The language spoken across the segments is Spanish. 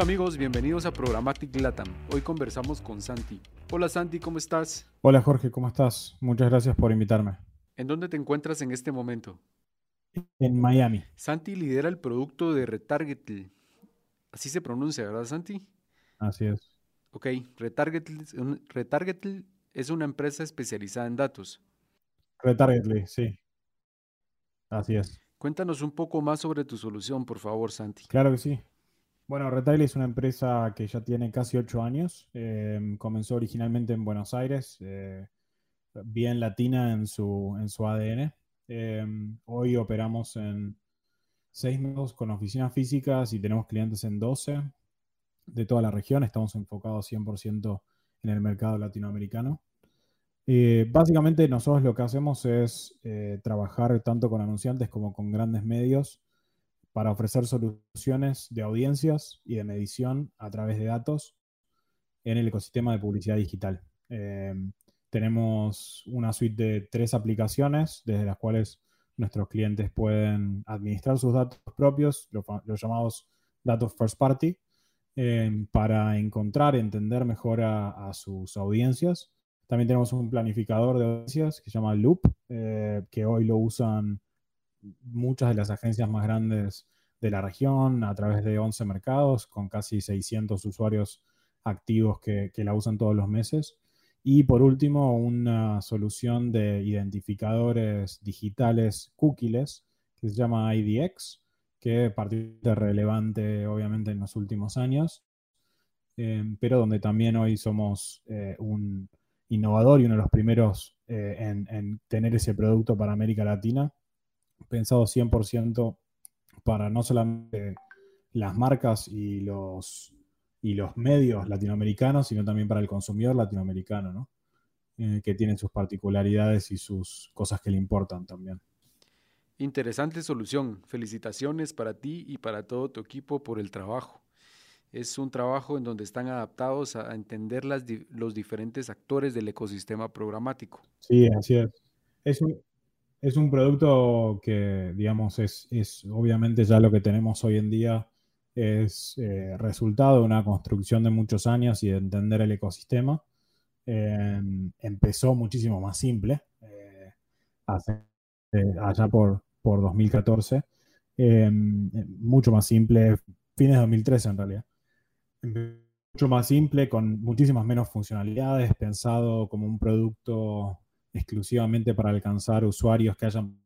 Hola amigos, bienvenidos a Programmatic Latam. Hoy conversamos con Santi. Hola Santi, ¿cómo estás? Hola Jorge, ¿cómo estás? Muchas gracias por invitarme. ¿En dónde te encuentras en este momento? En Miami. Santi lidera el producto de Retargetl. Así se pronuncia, ¿verdad Santi? Así es. Ok, Retargetl, Retargetl es una empresa especializada en datos. Retargetly, sí. Así es. Cuéntanos un poco más sobre tu solución, por favor, Santi. Claro que sí. Bueno, Retail es una empresa que ya tiene casi ocho años. Em, comenzó originalmente en Buenos Aires, eh, bien latina en su, en su ADN. Em, hoy operamos en seis nodos con oficinas físicas y tenemos clientes en 12 de toda la región. Estamos enfocados 100% en el mercado latinoamericano. Eh, básicamente nosotros lo que hacemos es eh, trabajar tanto con anunciantes como con grandes medios para ofrecer soluciones de audiencias y de medición a través de datos en el ecosistema de publicidad digital. Eh, tenemos una suite de tres aplicaciones desde las cuales nuestros clientes pueden administrar sus datos propios, los, llamados datos first party, eh, para encontrar, entender mejor a, sus audiencias. También tenemos un planificador de audiencias que se llama Loop, eh, que hoy lo usan muchas de las agencias más grandes de la región a través de 11 mercados con casi 600 usuarios activos que, la usan todos los meses. Y por último, una solución de identificadores digitales cookies que se llama IDX, que de relevante obviamente en los últimos años, eh, pero donde también hoy somos eh, un innovador y uno de los primeros eh, en, tener ese producto para América Latina pensado 100% para no solamente las marcas y los, y los medios latinoamericanos, sino también para el consumidor latinoamericano, ¿no? Eh, que tiene sus particularidades y sus cosas que le importan también. Interesante solución. Felicitaciones para ti y para todo tu equipo por el trabajo. Es un trabajo en donde están adaptados a entender las, los diferentes actores del ecosistema programático. Sí, así es. Es un, es un producto que, digamos, es, obviamente ya lo que tenemos hoy en día es eh, resultado de una construcción de muchos años y de entender el ecosistema. Em, empezó muchísimo más simple, eh, eh, allá por, por 2014, em, mucho más simple, fines de 2013 en realidad. Mucho más simple, con muchísimas menos funcionalidades, pensado como un producto exclusivamente para alcanzar usuarios que hayan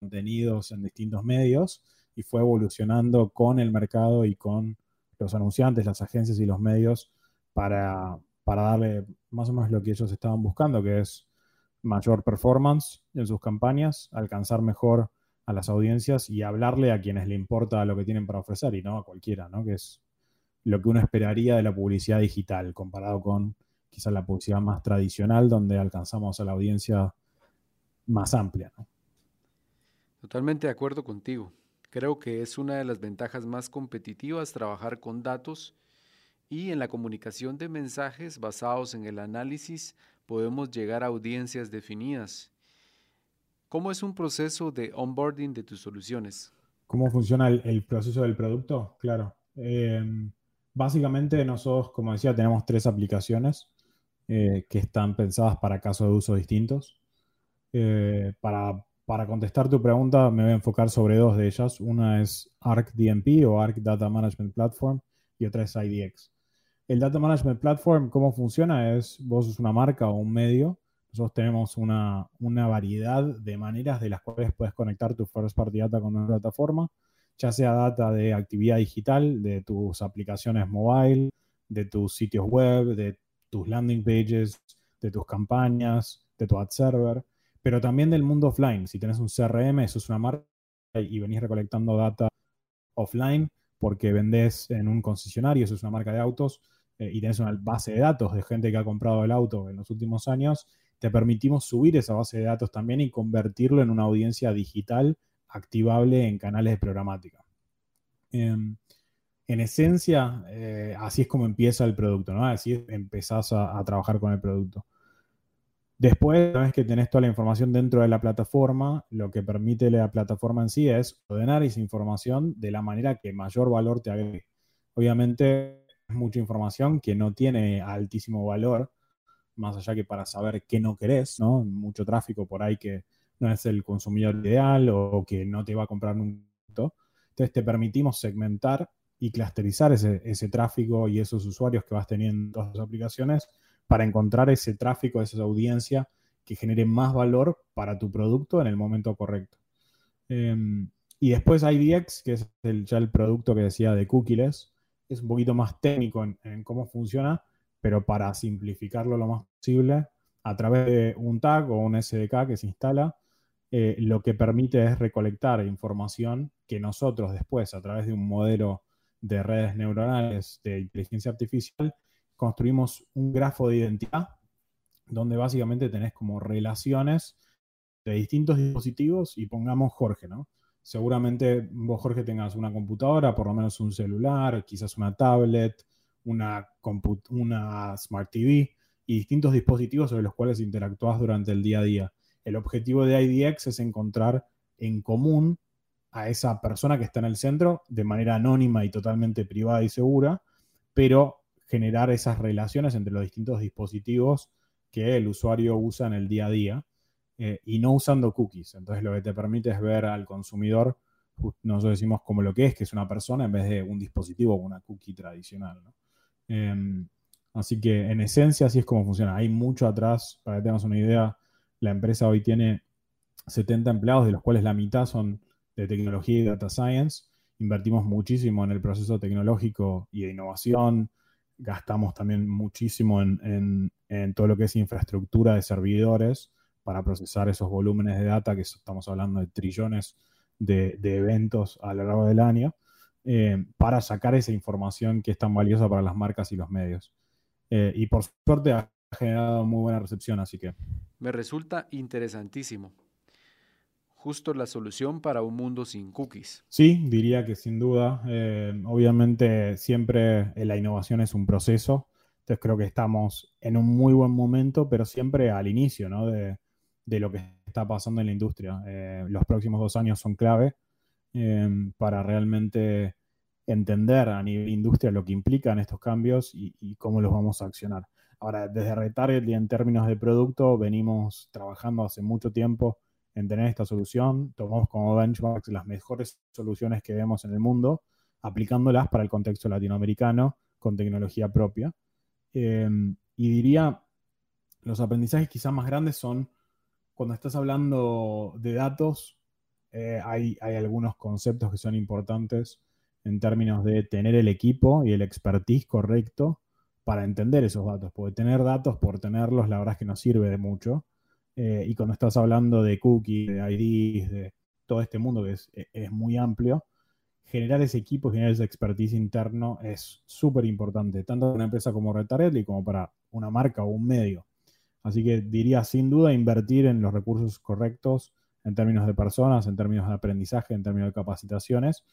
contenidos en distintos medios y fue evolucionando con el mercado y con los anunciantes, las agencias y los medios para, para darle más o menos lo que ellos estaban buscando, que es mayor performance en sus campañas, alcanzar mejor a las audiencias y hablarle a quienes le importa lo que tienen para ofrecer y no a cualquiera, ¿no? Que es lo que uno esperaría de la publicidad digital comparado con quizás la publicidad más tradicional, donde alcanzamos a la audiencia más amplia. Totalmente de acuerdo contigo. Creo que es una de las ventajas más competitivas trabajar con datos y en la comunicación de mensajes basados en el análisis podemos llegar a audiencias definidas. ¿Cómo es un proceso de onboarding de tus soluciones? ¿Cómo funciona el, proceso del producto? Claro. Eh, básicamente nosotros, como decía, tenemos tres aplicaciones. Eh, que están pensadas para casos de uso distintos. Eh, para, para, contestar tu pregunta, me voy a enfocar sobre dos de ellas. Una es Arc DMP o Arc Data Management Platform y otra es IDX. El Data Management Platform, ¿cómo funciona? Es vos sos una marca o un medio. Nosotros tenemos una, una variedad de maneras de las cuales puedes conectar tu first party data con una plataforma, ya sea data de actividad digital, de tus aplicaciones mobile, de tus sitios web, de tus landing pages, de tus campañas, de tu ad server, pero también del mundo offline. Si tienes un CRM, eso es una marca y venís recolectando data offline porque vendés en un concesionario, eso es una marca de autos, eh, y tenés una base de datos de gente que ha comprado el auto en los últimos años, te permitimos subir esa base de datos también y convertirlo en una audiencia digital activable en canales de programática. Em, en esencia, eh, así es como empieza el producto, ¿no? Así empezás a, trabajar con el producto. Después, una vez que tenés toda la información dentro de la plataforma, lo que permite la plataforma en sí es ordenar esa información de la manera que mayor valor te agregue. Obviamente es mucha información que no tiene altísimo valor, más allá que para saber qué no querés, ¿no? Mucho tráfico por ahí que no es el consumidor ideal o que no te va a comprar un Entonces te permitimos segmentar y clusterizar ese, tráfico y esos usuarios que vas teniendo en todas las aplicaciones para encontrar ese tráfico, esa audiencia que genere más valor para tu producto en el momento correcto. Em, y después IDX, que es ya el producto que decía de cookies, es un poquito más técnico en, cómo funciona, pero para simplificarlo lo más posible, a través de un tag o un SDK que se instala, eh, lo que permite es recolectar información que nosotros después, a través de un modelo de redes neuronales de inteligencia artificial, construimos un grafo de identidad donde básicamente tenés como relaciones de distintos dispositivos y pongamos Jorge, ¿no? Seguramente vos, Jorge, tengas una computadora, por lo menos un celular, quizás una tablet, una, una Smart TV y distintos dispositivos sobre los cuales interactúas durante el día a día. El objetivo de IDX es encontrar en común a esa persona que está en el centro de manera anónima y totalmente privada y segura, pero generar esas relaciones entre los distintos dispositivos que el usuario usa en el día a día eh, y no usando cookies. Entonces lo que te permite es ver al consumidor, nosotros decimos como lo que es, que es una persona en vez de un dispositivo o una cookie tradicional. Em, así que en esencia así es como funciona. Hay mucho atrás, para que tengas una idea, la empresa hoy tiene 70 empleados, de los cuales la mitad son de tecnología y data science. Invertimos muchísimo en el proceso tecnológico y de innovación. Gastamos también muchísimo en, todo lo que es infraestructura de servidores para procesar esos volúmenes de data, que estamos hablando de trillones de, eventos a lo largo del año, eh, para sacar esa información que es tan valiosa para las marcas y los medios. Eh, y por suerte ha generado muy buena recepción, así que... Me resulta interesantísimo justo la solución para un mundo sin cookies. Sí, diría que sin duda. Eh, obviamente siempre la innovación es un proceso. Entonces creo que estamos en un muy buen momento, pero siempre al inicio ¿no? de, lo que está pasando en la industria. Eh, los próximos dos años son clave eh, para realmente entender a nivel industria lo que implican estos cambios y, y, cómo los vamos a accionar. Ahora, desde Retarget y en términos de producto, venimos trabajando hace mucho tiempo en tener esta solución. Tomamos como benchmarks las mejores soluciones que vemos en el mundo, aplicándolas para el contexto latinoamericano con tecnología propia. Em, y diría, los aprendizajes quizás más grandes son cuando estás hablando de datos, eh, hay, hay, algunos conceptos que son importantes en términos de tener el equipo y el expertise correcto para entender esos datos, porque tener datos por tenerlos, la verdad es que no sirve de mucho. Eh, y cuando estás hablando de cookies, de IDs, de todo este mundo que e, es, muy amplio, generar ese equipo, generar ese expertise interno es súper importante, tanto para una empresa como Retarelli como para una marca o un medio. Así que diría sin duda invertir en los recursos correctos en términos de personas, en términos de aprendizaje, en términos de capacitaciones.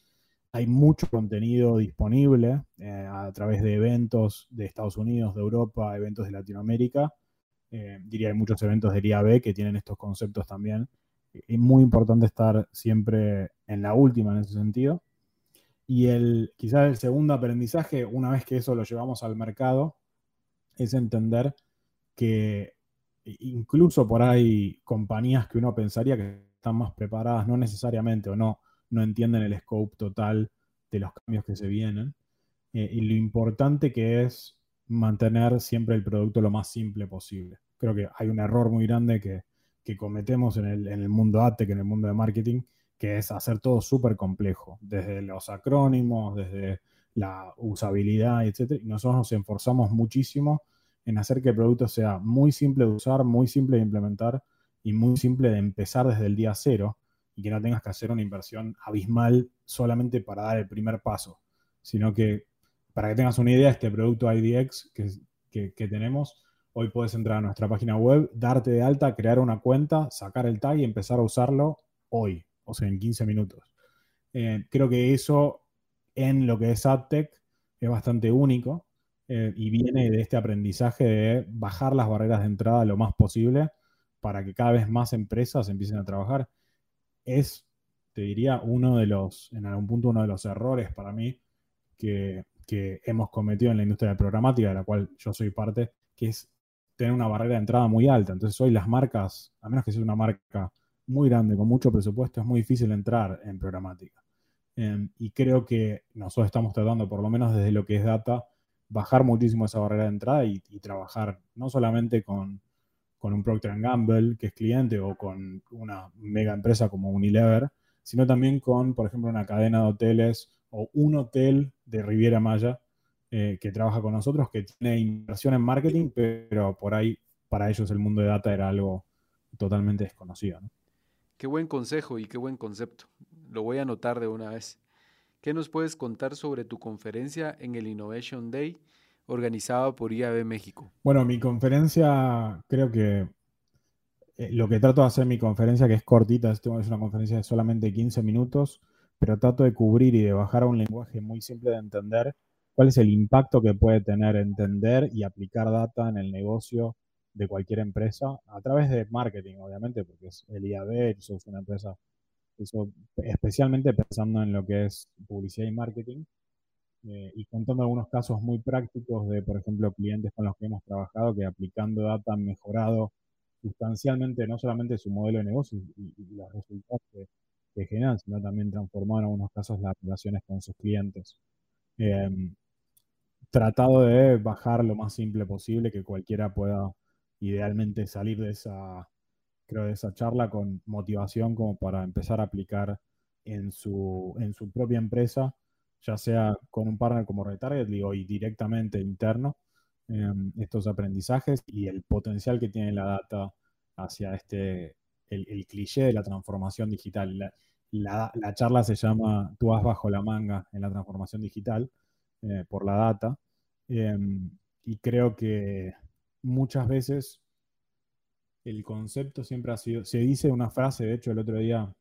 Hay mucho contenido disponible eh, a través de eventos de Estados Unidos, de Europa, eventos de Latinoamérica eh, diría hay muchos eventos del IAB que tienen estos conceptos también. Es muy importante estar siempre en la última en ese sentido. Y el, quizás el segundo aprendizaje, una vez que eso lo llevamos al mercado, es entender que incluso por ahí compañías que uno pensaría que están más preparadas, no necesariamente o no, no entienden el scope total de los cambios que se vienen. Eh, y lo importante que es mantener siempre el producto lo más simple posible. Creo que hay un error muy grande que, cometemos en el, en el mundo ATEC, en el mundo de marketing, que es hacer todo súper complejo, desde los acrónimos, desde la usabilidad, etc. Y nosotros nos esforzamos muchísimo en hacer que el producto sea muy simple de usar, muy simple de implementar y muy simple de empezar desde el día cero y que no tengas que hacer una inversión abismal solamente para dar el primer paso, sino que para que tengas una idea, este producto IDX que, tenemos, hoy puedes entrar a nuestra página web, darte de alta, crear una cuenta, sacar el tag y empezar a usarlo hoy, o sea, en 15 minutos. Eh, creo que eso en lo que es AdTech es bastante único eh, y viene de este aprendizaje de bajar las barreras de entrada lo más posible para que cada vez más empresas empiecen a trabajar. Es, te diría, uno de los, en algún punto, uno de los errores para mí que, que hemos cometido en la industria de programática, de la cual yo soy parte, que es tener una barrera de entrada muy alta. Entonces hoy las marcas, a menos que sea una marca muy grande, con mucho presupuesto, es muy difícil entrar en programática. Em, y creo que nosotros estamos tratando, por lo menos desde lo que es data, bajar muchísimo esa barrera de entrada y, trabajar no solamente con, con un Procter Gamble, que es cliente, o con una mega empresa como Unilever, sino también con, por ejemplo, una cadena de hoteles o un hotel de Riviera Maya eh, que trabaja con nosotros, que tiene inversión en marketing, pero por ahí para ellos el mundo de data era algo totalmente desconocido. Qué buen consejo y qué buen concepto. Lo voy a anotar de una vez. ¿Qué nos puedes contar sobre tu conferencia en el Innovation Day organizado por IAB México? Bueno, mi conferencia, creo que eh, lo que trato de hacer en mi conferencia, que es cortita, es una conferencia de solamente 15 minutos, pero trato de cubrir y de bajar a un lenguaje muy simple de entender cuál es el impacto que puede tener entender y aplicar data en el negocio de cualquier empresa a través de marketing, obviamente, porque es el IAB, eso es una empresa, eso, especialmente pensando en lo que es publicidad y marketing, eh, y contando algunos casos muy prácticos de, por ejemplo, clientes con los que hemos trabajado que aplicando data han mejorado sustancialmente no solamente su modelo de negocio y, los resultados que, generan, sino también transformar en algunos casos las relaciones con sus clientes. Em, tratado de bajar lo más simple posible, que cualquiera pueda idealmente salir de esa, creo, de esa charla con motivación como para empezar a aplicar en su, en su propia empresa, ya sea con un partner como Retarget, digo, y directamente interno, Em, estos aprendizajes y el potencial que tiene la data hacia este, el, cliché de la transformación digital. La, charla se llama Tú vas bajo la manga en la transformación digital eh, por la data. Em, y creo que muchas veces el concepto siempre ha sido, se dice una frase, de hecho el otro día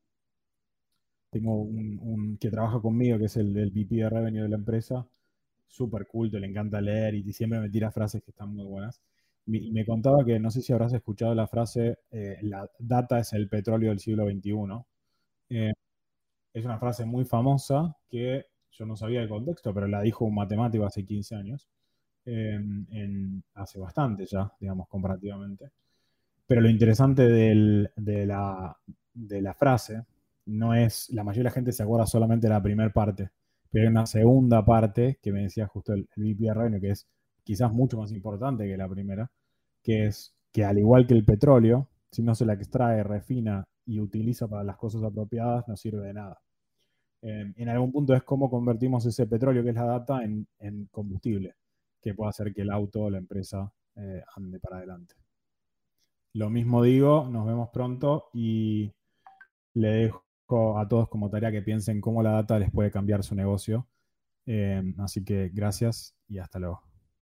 tengo un, que trabaja conmigo, que es el, el VP de Revenue de la empresa, súper culto, le encanta leer y siempre me tira frases que están muy buenas. Me contaba que no sé si habrás escuchado la frase, eh, la data es el petróleo del siglo XXI. Eh, es una frase muy famosa que yo no sabía el contexto, pero la dijo un matemático hace 15 años, em, hace bastante ya, digamos, comparativamente. Pero lo interesante de, la, frase no es, la mayoría de la gente se acuerda solamente de la primera parte, pero hay una segunda parte que me decía justo el, el VP que es quizás mucho más importante que la primera, que es que al igual que el petróleo, si no se la extrae, refina y utiliza para las cosas apropiadas, no sirve de nada. en algún punto es cómo convertimos ese petróleo, que es la data, en, combustible, que puede hacer que el auto o la empresa eh, ande para adelante. Lo mismo digo, nos vemos pronto y le dejo a todos como tarea que piensen cómo la data les puede cambiar su negocio. Eh, así que gracias y hasta luego.